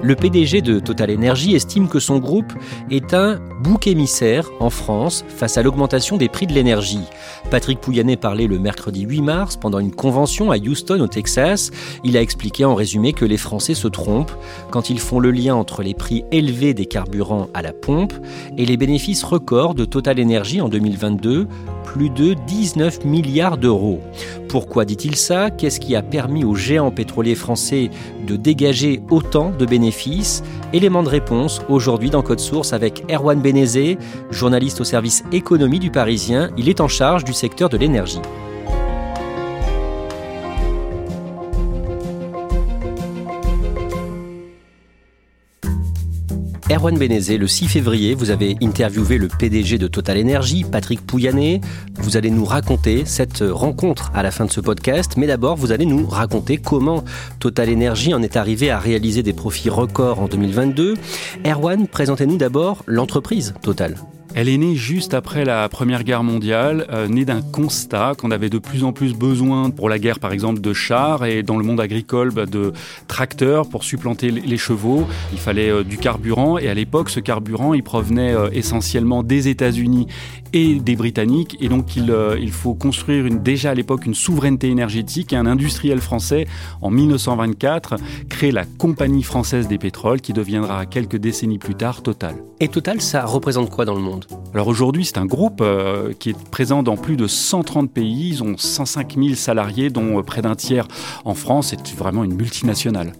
Le PDG de Total Energy estime que son groupe est un bouc émissaire en France face à l'augmentation des prix de l'énergie. Patrick Pouyanné parlait le mercredi 8 mars pendant une convention à Houston au Texas. Il a expliqué en résumé que les Français se trompent quand ils font le lien entre les prix élevés des carburants à la pompe et les bénéfices records de Total Energy en 2022, plus de 19 milliards d'euros. Pourquoi dit-il ça? Qu'est-ce qui a permis aux géants pétroliers français de dégager autant de bénéfices? Élément de réponse aujourd'hui dans Code Source avec Erwan Benezé, journaliste au service économie du Parisien. Il est en charge du secteur de l'énergie. Erwan Benezé, le 6 février, vous avez interviewé le PDG de Total Energy, Patrick Pouyanné. Vous allez nous raconter cette rencontre à la fin de ce podcast, mais d'abord, vous allez nous raconter comment Total Energy en est arrivé à réaliser des profits records en 2022. Erwan, présentez-nous d'abord l'entreprise Total. Elle est née juste après la Première Guerre mondiale, euh, née d'un constat qu'on avait de plus en plus besoin pour la guerre, par exemple, de chars et dans le monde agricole bah, de tracteurs pour supplanter les chevaux. Il fallait euh, du carburant et à l'époque, ce carburant, il provenait euh, essentiellement des États-Unis et des Britanniques et donc il, faut construire une, déjà à l'époque une souveraineté énergétique et un industriel français en 1924 crée la Compagnie française des pétroles qui deviendra quelques décennies plus tard Total. Et Total, ça représente quoi dans le monde? Alors aujourd'hui, c'est un groupe euh, qui est présent dans plus de 130 pays. Ils ont 105 000 salariés, dont euh, près d'un tiers en France. C'est vraiment une multinationale.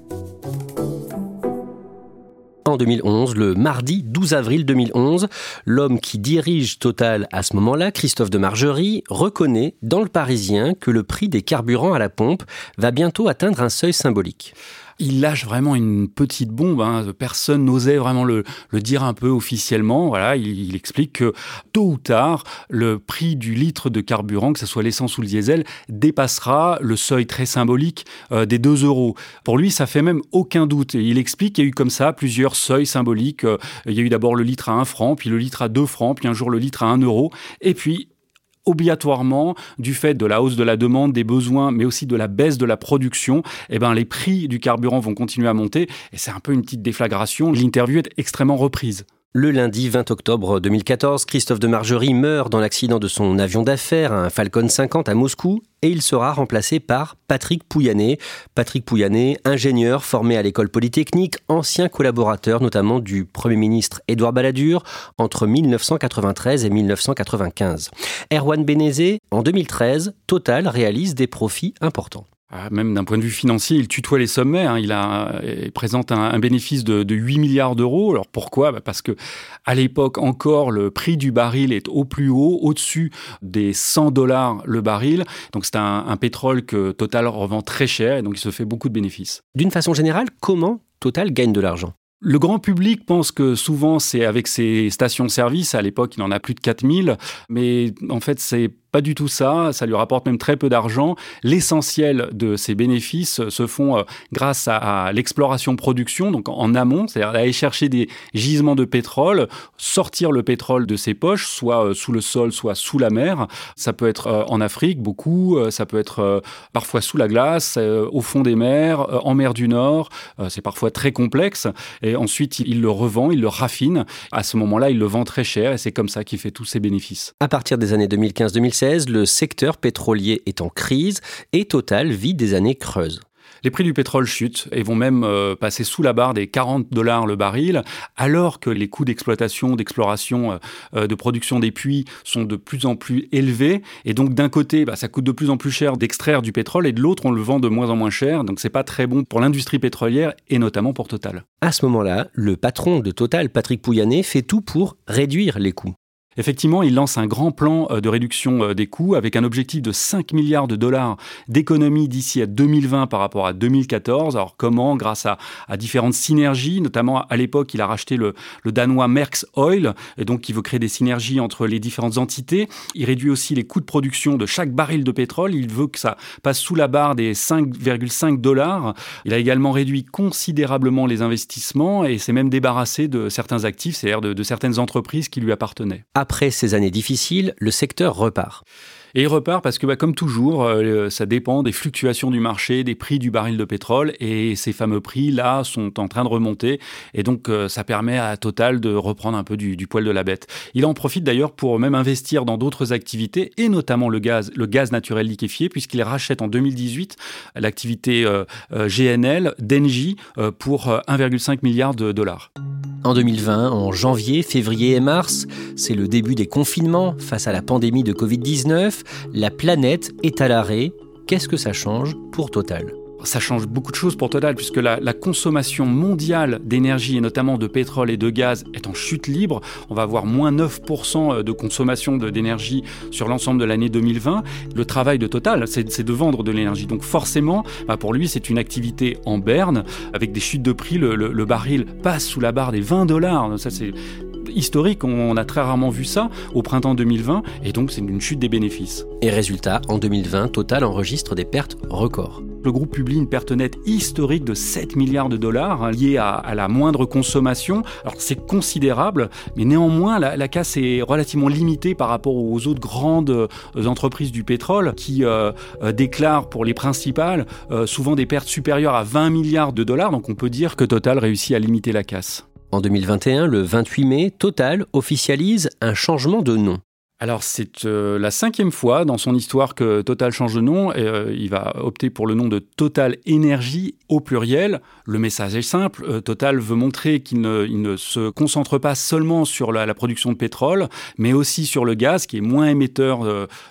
En 2011, le mardi 12 avril 2011, l'homme qui dirige Total à ce moment-là, Christophe de Margerie, reconnaît dans le Parisien que le prix des carburants à la pompe va bientôt atteindre un seuil symbolique il lâche vraiment une petite bombe. Hein. Personne n'osait vraiment le, dire un peu officiellement. Voilà, il, explique que tôt ou tard, le prix du litre de carburant, que ce soit l'essence ou le diesel, dépassera le seuil très symbolique euh, des 2 euros. Pour lui, ça fait même aucun doute. Il explique qu'il y a eu comme ça plusieurs seuils symboliques. Euh, il y a eu d'abord le litre à 1 franc, puis le litre à 2 francs, puis un jour le litre à 1 euro. Et puis obligatoirement, du fait de la hausse de la demande, des besoins, mais aussi de la baisse de la production, eh ben, les prix du carburant vont continuer à monter. Et c'est un peu une petite déflagration. L'interview est extrêmement reprise. Le lundi 20 octobre 2014, Christophe de Margerie meurt dans l'accident de son avion d'affaires, un Falcon 50 à Moscou, et il sera remplacé par Patrick Pouyanné. Patrick Pouyanné, ingénieur formé à l'école polytechnique, ancien collaborateur notamment du Premier ministre Édouard Balladur entre 1993 et 1995. Erwan Benezé, en 2013, Total réalise des profits importants. Ah, même d'un point de vue financier, il tutoie les sommets. Hein. Il, a, il présente un, un bénéfice de, de, 8 milliards d'euros. Alors pourquoi? Bah Parce que à l'époque encore, le prix du baril est au plus haut, au-dessus des 100 dollars le baril. Donc c'est un, un pétrole que Total revend très cher et donc il se fait beaucoup de bénéfices. D'une façon générale, comment Total gagne de l'argent? Le grand public pense que souvent c'est avec ses stations-service. À l'époque, il en a plus de 4000. Mais en fait, c'est pas du tout ça, ça lui rapporte même très peu d'argent. L'essentiel de ses bénéfices se font euh, grâce à, l'exploration-production, donc en amont, c'est-à-dire aller chercher des gisements de pétrole, sortir le pétrole de ses poches, soit euh, sous le sol, soit sous la mer. Ça peut être euh, en Afrique, beaucoup, ça peut être parfois sous la glace, au fond des mers, en mer du Nord, c'est parfois très complexe. Et ensuite, il le revend, il le raffine. À ce moment-là, il le vend très cher et c'est comme ça qu'il fait tous ses bénéfices. À partir des années 2015-2016, le secteur pétrolier est en crise et Total vit des années creuses. Les prix du pétrole chutent et vont même euh, passer sous la barre des 40 dollars le baril, alors que les coûts d'exploitation, d'exploration, euh, euh, de production des puits sont de plus en plus élevés. Et donc d'un côté, bah, ça coûte de plus en plus cher d'extraire du pétrole et de l'autre, on le vend de moins en moins cher. Donc c'est pas très bon pour l'industrie pétrolière et notamment pour Total. À ce moment-là, le patron de Total, Patrick Pouyanné, fait tout pour réduire les coûts. Effectivement, il lance un grand plan euh, de réduction euh, des coûts avec un objectif de 5 milliards de dollars d'économie d'ici à 2020 par rapport à 2014. Alors comment? Grâce à, différentes synergies, notamment à l'époque, il a racheté le, danois Merckx Oil, et donc il veut créer des synergies entre les différentes entités. Il réduit aussi les coûts de production de chaque baril de pétrole. Il veut que ça passe sous la barre des 5,5 dollars. Il a également réduit considérablement les investissements et s'est même débarrassé de certains actifs, c'est-à-dire de certaines entreprises qui lui appartenaient. Après ces années difficiles, le secteur repart. Et il repart parce que, bah, comme toujours, euh, ça dépend des fluctuations du marché, des prix du baril de pétrole. Et ces fameux prix-là sont en train de remonter. Et donc, euh, ça permet à Total de reprendre un peu du, poil de la bête. Il en profite d'ailleurs pour même investir dans d'autres activités, et notamment le gaz, le gaz naturel liquéfié, puisqu'il rachète en 2018 l'activité euh, GNL d'Engie pour 1,5 milliard de dollars. En 2020, en janvier, février et mars, c'est le début des confinements face à la pandémie de Covid-19. La planète est à l'arrêt. Qu'est-ce que ça change pour Total? Ça change beaucoup de choses pour Total puisque la, consommation mondiale d'énergie et notamment de pétrole et de gaz est en chute libre. On va avoir moins 9% de consommation d'énergie sur l'ensemble de l'année 2020. Le travail de Total, c'est de vendre de l'énergie. Donc forcément, bah, pour lui, c'est une activité en berne avec des chutes de prix. Le, le baril passe sous la barre des 20 dollars. Ça, c'est historique. On a très rarement vu ça au printemps 2020 et donc c'est une chute des bénéfices. Et résultat, en 2020, Total enregistre des pertes records. Le groupe publie une perte nette historique de 7 milliards de dollars hein, liée à, la moindre consommation. Alors c'est considérable, mais néanmoins la, casse est relativement limitée par rapport aux autres grandes euh, entreprises du pétrole qui euh, euh, déclarent pour les principales souvent des pertes supérieures à 20 milliards de dollars. Donc on peut dire que Total réussit à limiter la casse. En 2021, le 28 mai, Total officialise un changement de nom. Alors c'est euh, la cinquième fois dans son histoire que Total change de nom. Et, euh, il va opter pour le nom de Total Énergie au pluriel. Le message est simple. Euh, Total veut montrer qu'il ne, se concentre pas seulement sur la, production de pétrole, mais aussi sur le gaz, qui est moins émetteur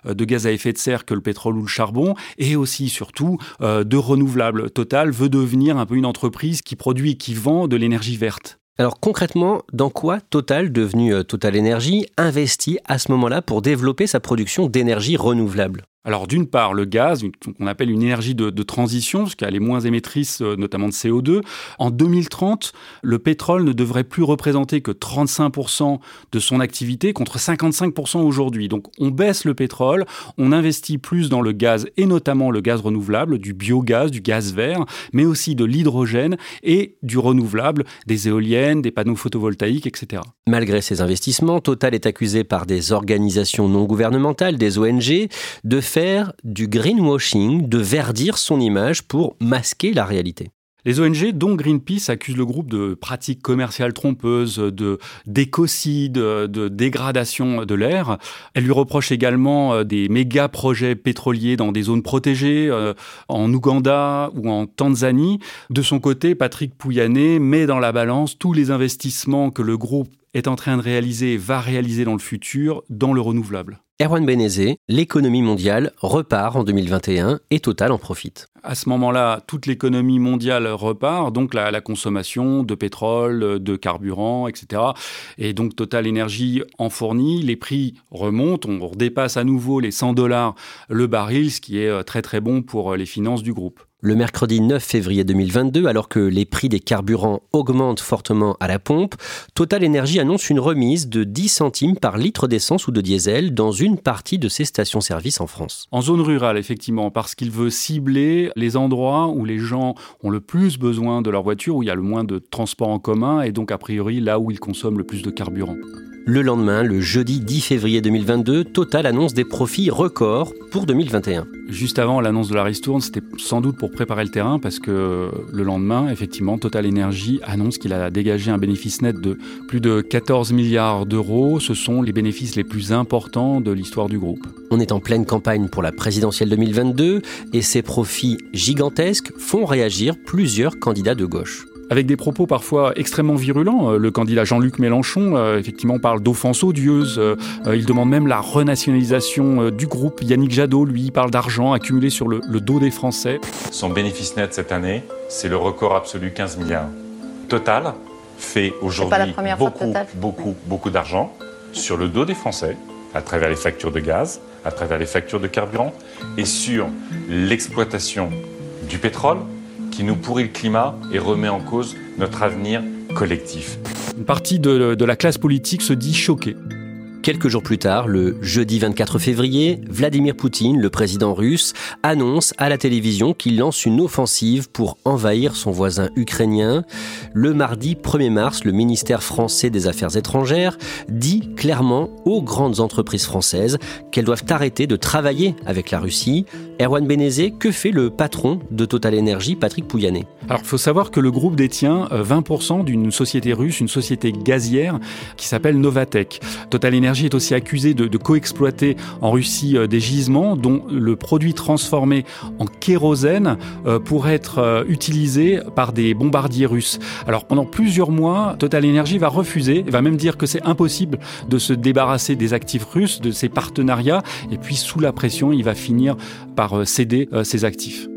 de gaz à effet de serre que le pétrole ou le charbon, et aussi surtout de renouvelables. Total veut devenir un peu une entreprise qui produit et qui vend de l'énergie verte. Alors concrètement, dans quoi Total, devenu euh, Total Energy, investit à ce moment-là pour développer sa production d'énergie renouvelable? Alors d'une part, le gaz, qu'on appelle une énergie de, transition, parce qu'elle est moins émettrice euh, notamment de CO2. En 2030, le pétrole ne devrait plus représenter que 35% de son activité contre 55% aujourd'hui. Donc on baisse le pétrole, on investit plus dans le gaz et notamment le gaz renouvelable, du biogaz, du gaz vert, mais aussi de l'hydrogène et du renouvelable, des éoliennes, des panneaux photovoltaïques, etc. Malgré ces investissements, Total est accusé par des organisations non gouvernementales, des ONG, de du greenwashing, de verdir son image pour masquer la réalité. Les ONG, dont Greenpeace, accusent le groupe de pratiques commerciales trompeuses, de d'écocide, de dégradation de l'air. Elles lui reprochent également euh, des méga projets pétroliers dans des zones protégées, euh, en Ouganda ou en Tanzanie. De son côté, Patrick Pouyanné met dans la balance tous les investissements que le groupe est en train de réaliser va réaliser dans le futur dans le renouvelable. Erwan Benezé, l'économie mondiale repart en 2021 et Total en profite. À ce moment-là, toute l'économie mondiale repart, donc la, consommation de pétrole, de carburant, etc. Et donc Total Énergie en fournit, les prix remontent, on dépasse à nouveau les 100 dollars le baril, ce qui est euh, très très bon pour euh, les finances du groupe. Le mercredi 9 février 2022, alors que les prix des carburants augmentent fortement à la pompe, Total Energy annonce une remise de 10 centimes par litre d'essence ou de diesel dans une partie de ses stations-service en France. En zone rurale, effectivement, parce qu'il veut cibler les endroits où les gens ont le plus besoin de leur voiture, où il y a le moins de transport en commun et donc a priori là où ils consomment le plus de carburant. Le lendemain, le jeudi 10 février 2022, Total annonce des profits records pour 2021. Juste avant l'annonce de la ristourne, c'était sans doute pour préparer le terrain parce que le lendemain, effectivement, Total Energy annonce qu'il a dégagé un bénéfice net de plus de 14 milliards d'euros. Ce sont les bénéfices les plus importants de l'histoire du groupe. On est en pleine campagne pour la présidentielle 2022 et ces profits gigantesques font réagir plusieurs candidats de gauche avec des propos parfois extrêmement virulents. Euh, le candidat Jean-Luc Mélenchon, euh, effectivement, parle d'offense odieuse. Euh, il demande même la renationalisation du groupe. Yannick Jadot, lui, parle d'argent accumulé sur le, dos des Français. Son bénéfice net cette année, c'est le record absolu 15 milliards. Total fait aujourd'hui beaucoup, beaucoup, beaucoup d'argent sur le dos des Français, à travers les factures de gaz, à travers les factures de carburant et sur l'exploitation du pétrole, qui nous pourrit le climat et remet en cause notre avenir collectif. Une partie de, la classe politique se dit choquée. Quelques jours plus tard, le jeudi 24 février, Vladimir Poutine, le président russe, annonce à la télévision qu'il lance une offensive pour envahir son voisin ukrainien. Le mardi 1er mars, le ministère français des Affaires étrangères dit clairement aux grandes entreprises françaises qu'elles doivent arrêter de travailler avec la Russie. Erwan Benezé, que fait le patron de Total Energy, Patrick Pouyanné? Alors, il faut savoir que le groupe détient 20% euh, d'une société russe, une société gazière qui s'appelle Novatech. Total est aussi accusé de, de coexploiter en Russie euh, des gisements dont le produit transformé en kérosène euh, pourrait être euh, utilisé par des bombardiers russes. Alors pendant plusieurs mois, Total Energy va refuser, va même dire que c'est impossible de se débarrasser des actifs russes, de ses partenariats, et puis sous la pression, il va finir par céder ses actifs.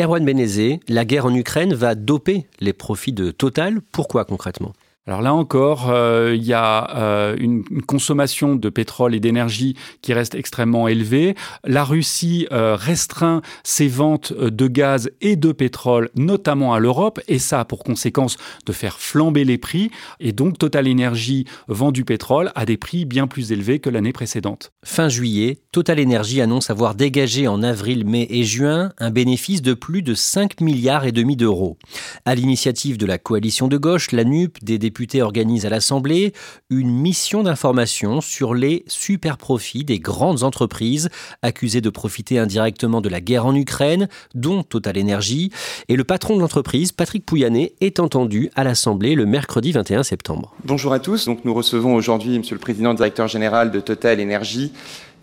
Erwan Benezé, la guerre en Ukraine va doper les profits de Total. Pourquoi concrètement? Alors là encore, euh, il y a euh, une, consommation de pétrole et d'énergie qui reste extrêmement élevée. La Russie euh, restreint ses ventes de gaz et de pétrole, notamment à l'Europe, et ça a pour conséquence de faire flamber les prix. Et donc Total Energy vend du pétrole à des prix bien plus élevés que l'année précédente. Fin juillet, Total Energy annonce avoir dégagé en avril, mai et juin un bénéfice de plus de 5 milliards et demi d'euros. À l'initiative de la coalition de gauche, la NUP, des députés organise à l'Assemblée une mission d'information sur les super profits des grandes entreprises accusées de profiter indirectement de la guerre en Ukraine, dont Total Energy. Et le patron de l'entreprise, Patrick Pouyanné, est entendu à l'Assemblée le mercredi 21 septembre. Bonjour à tous. Nous recevons aujourd'hui Monsieur le Président directeur général de Total Energy.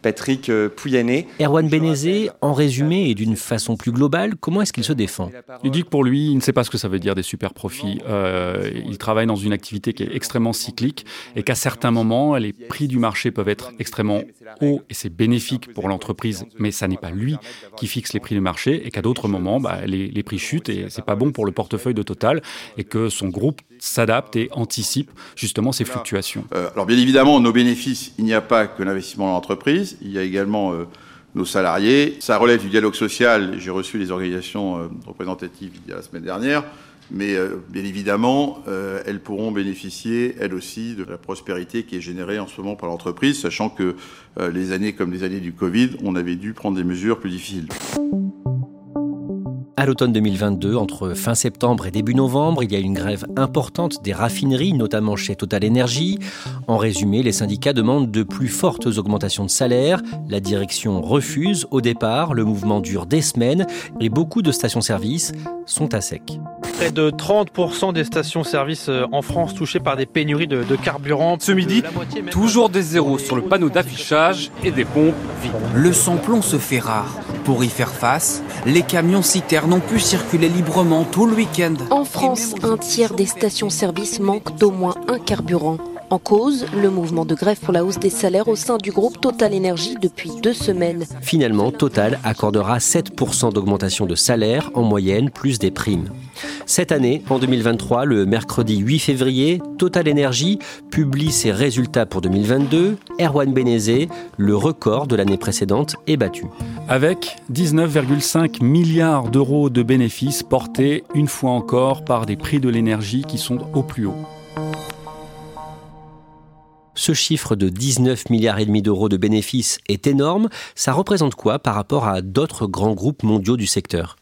Patrick euh, Pouyanné. Erwan Benezé, en résumé et d'une façon plus globale, comment est-ce qu'il se défend Il dit que pour lui, il ne sait pas ce que ça veut dire des super profits. Euh, il travaille dans une activité qui est extrêmement cyclique et qu'à certains moments, les prix du marché peuvent être extrêmement hauts et c'est bénéfique pour l'entreprise, mais ça n'est pas lui qui fixe les prix du marché et qu'à d'autres moments, bah, les, les, prix chutent et c'est pas bon pour le portefeuille de Total et que son groupe s'adapte et anticipe justement ces fluctuations. Euh, alors bien évidemment, nos bénéfices, il n'y a pas que l'investissement dans l'entreprise il y a également euh, nos salariés. Ça relève du dialogue social. J'ai reçu les organisations euh, représentatives il y a la semaine dernière. Mais euh, bien évidemment, elles pourront bénéficier, elles aussi, de la prospérité qui est générée en ce moment par l'entreprise, sachant que les années comme les années du Covid, on avait dû prendre des mesures plus difficiles. À l'automne 2022, entre fin septembre et début novembre, il y a une grève importante des raffineries, notamment chez Total Energy. En résumé, les syndicats demandent de plus fortes augmentations de salaire. La direction refuse au départ, le mouvement dure des semaines et beaucoup de stations-service sont à sec. Près de 30% des stations-service euh, en France touchées par des pénuries de, carburant. Ce midi, toujours des zéros sur le panneau d'affichage et des pompes vides. Le samplon se fait rare. Pour y faire face, les camions citernes ont pu circuler librement tout le week-end. En France, un tiers des stations-service manquent d'au moins un carburant. En cause, le mouvement de grève pour la hausse des salaires au sein du groupe Total Énergie depuis deux semaines. Finalement, Total accordera 7% d'augmentation de salaire en moyenne, plus des primes. Cette année, en 2023, le mercredi 8 février, Total Energy publie ses résultats pour 2022. Erwan Benezé, le record de l'année précédente, est battu. Avec 19,5 milliards d'euros de bénéfices portés une fois encore par des prix de l'énergie qui sont au plus haut. Ce chiffre de 19 milliards et demi d'euros de bénéfices est énorme. Ça représente quoi par rapport à d'autres grands groupes mondiaux du secteur?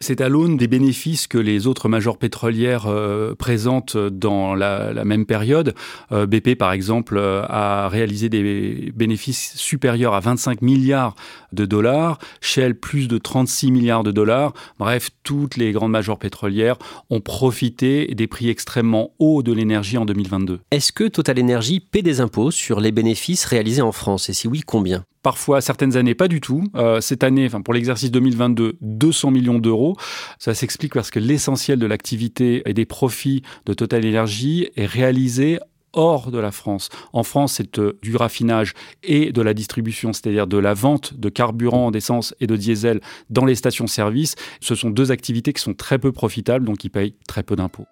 C'est à l'aune des bénéfices que les autres majors pétrolières euh, présentent dans la, même période. Euh, BP, par exemple, euh, a réalisé des bénéfices supérieurs à 25 milliards de dollars, Shell plus de 36 milliards de dollars. Bref, toutes les grandes majors pétrolières ont profité des prix extrêmement hauts de l'énergie en 2022. Est-ce que Total Energy paie des impôts sur les bénéfices réalisés en France? Et si oui, combien? Parfois, certaines années, pas du tout. Euh, cette année, enfin, pour l'exercice 2022, 200 millions d'euros. Ça s'explique parce que l'essentiel de l'activité et des profits de Total Energy est réalisé hors de la France. En France, c'est euh, du raffinage et de la distribution, c'est-à-dire de la vente de carburant, d'essence et de diesel dans les stations-service. Ce sont deux activités qui sont très peu profitables, donc qui payent très peu d'impôts.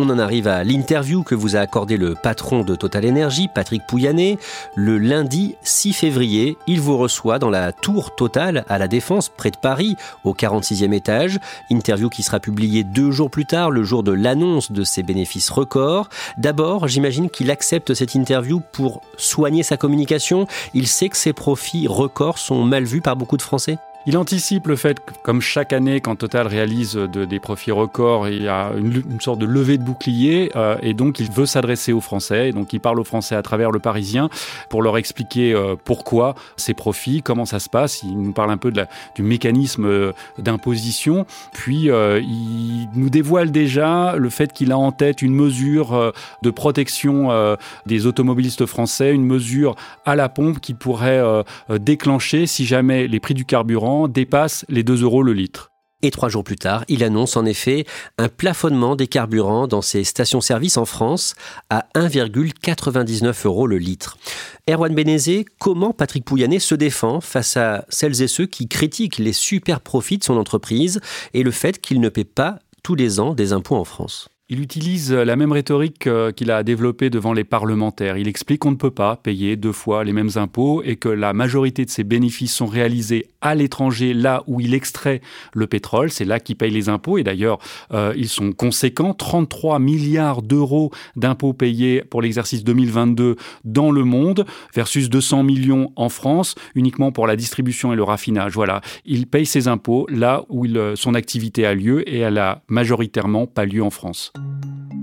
On en arrive à l'interview que vous a accordé le patron de Total Energy, Patrick Pouyanné. Le lundi 6 février, il vous reçoit dans la tour Total à la Défense, près de Paris, au 46e étage. Interview qui sera publiée deux jours plus tard, le jour de l'annonce de ses bénéfices records. D'abord, j'imagine qu'il accepte cette interview pour soigner sa communication. Il sait que ses profits records sont mal vus par beaucoup de Français il anticipe le fait comme chaque année, quand Total réalise des profits records, il y a une, sorte de levée de bouclier, euh, et donc il veut s'adresser aux Français, et donc il parle aux Français à travers le Parisien pour leur expliquer euh, pourquoi ces profits, comment ça se passe. Il nous parle un peu du mécanisme euh, d'imposition, puis il nous dévoile déjà le fait qu'il a en tête une mesure de protection des automobilistes français, une mesure à la pompe qui pourrait déclencher si jamais les prix du carburant dépasse les 2 euros le litre. Et trois jours plus tard, il annonce en effet un plafonnement des carburants dans ses stations-service en France à 1,99 euros le litre. Erwan Benezé, comment Patrick Pouyanné se défend face à celles et ceux qui critiquent les super profits de son entreprise et le fait qu'il ne paie pas tous les ans des impôts en France? Il utilise la même rhétorique euh, qu'il a développée devant les parlementaires. Il explique qu'on ne peut pas payer deux fois les mêmes impôts et que la majorité de ses bénéfices sont réalisés à l'étranger, là où il extrait le pétrole. C'est là qu'il paye les impôts. Et d'ailleurs, euh, ils sont conséquents. 33 milliards d'euros d'impôts payés pour l'exercice 2022 dans le monde versus 200 millions en France uniquement pour la distribution et le raffinage. Voilà. Il paye ses impôts là où son activité a lieu et elle a majoritairement pas lieu en France.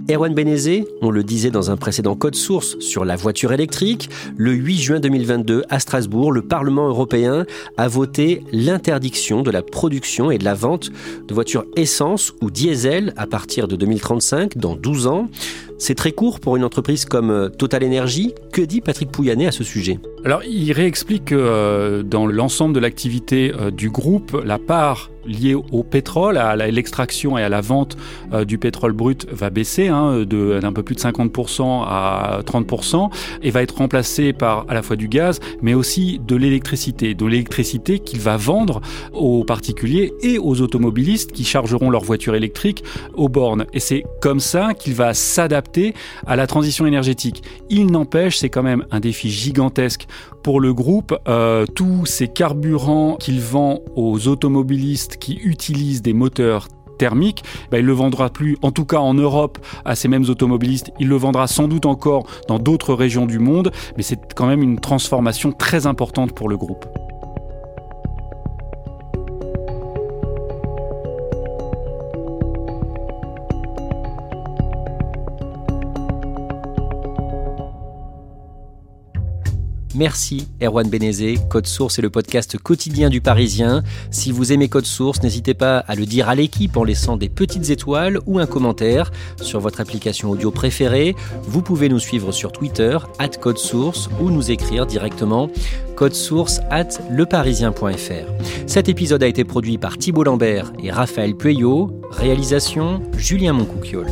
Erwan Benezé, on le disait dans un précédent code source sur la voiture électrique, le 8 juin 2022 à Strasbourg, le Parlement européen a voté l'interdiction de la production et de la vente de voitures essence ou diesel à partir de 2035, dans 12 ans. C'est très court pour une entreprise comme euh, Total Energy. Que dit Patrick Pouyanné à ce sujet? Alors, il réexplique que euh, dans l'ensemble de l'activité euh, du groupe, la part liée au pétrole, à l'extraction et à la vente du pétrole brut va baisser hein, d'un peu plus de 50% à 30% et va être remplacée par à la fois du gaz mais aussi de l'électricité. De l'électricité qu'il va vendre aux particuliers et aux automobilistes qui chargeront leur voiture électrique aux bornes. Et c'est comme ça qu'il va s'adapter à la transition énergétique. Il n'empêche, c'est quand même un défi gigantesque pour le groupe. Euh, tous ces carburants qu'il vend aux automobilistes qui utilisent des moteurs thermiques, ben, il le vendra plus, en tout cas en Europe, à ces mêmes automobilistes. Il le vendra sans doute encore dans d'autres régions du monde, mais c'est quand même une transformation très importante pour le groupe. Merci Erwan Benezé. Code Source est le podcast quotidien du Parisien. Si vous aimez Code Source, n'hésitez pas à le dire à l'équipe en laissant des petites étoiles ou un commentaire sur votre application audio préférée. Vous pouvez nous suivre sur Twitter, at Code Source, ou nous écrire directement code source at leparisien.fr. Cet épisode a été produit par Thibault Lambert et Raphaël Pueyo. Réalisation Julien Moncouquiole.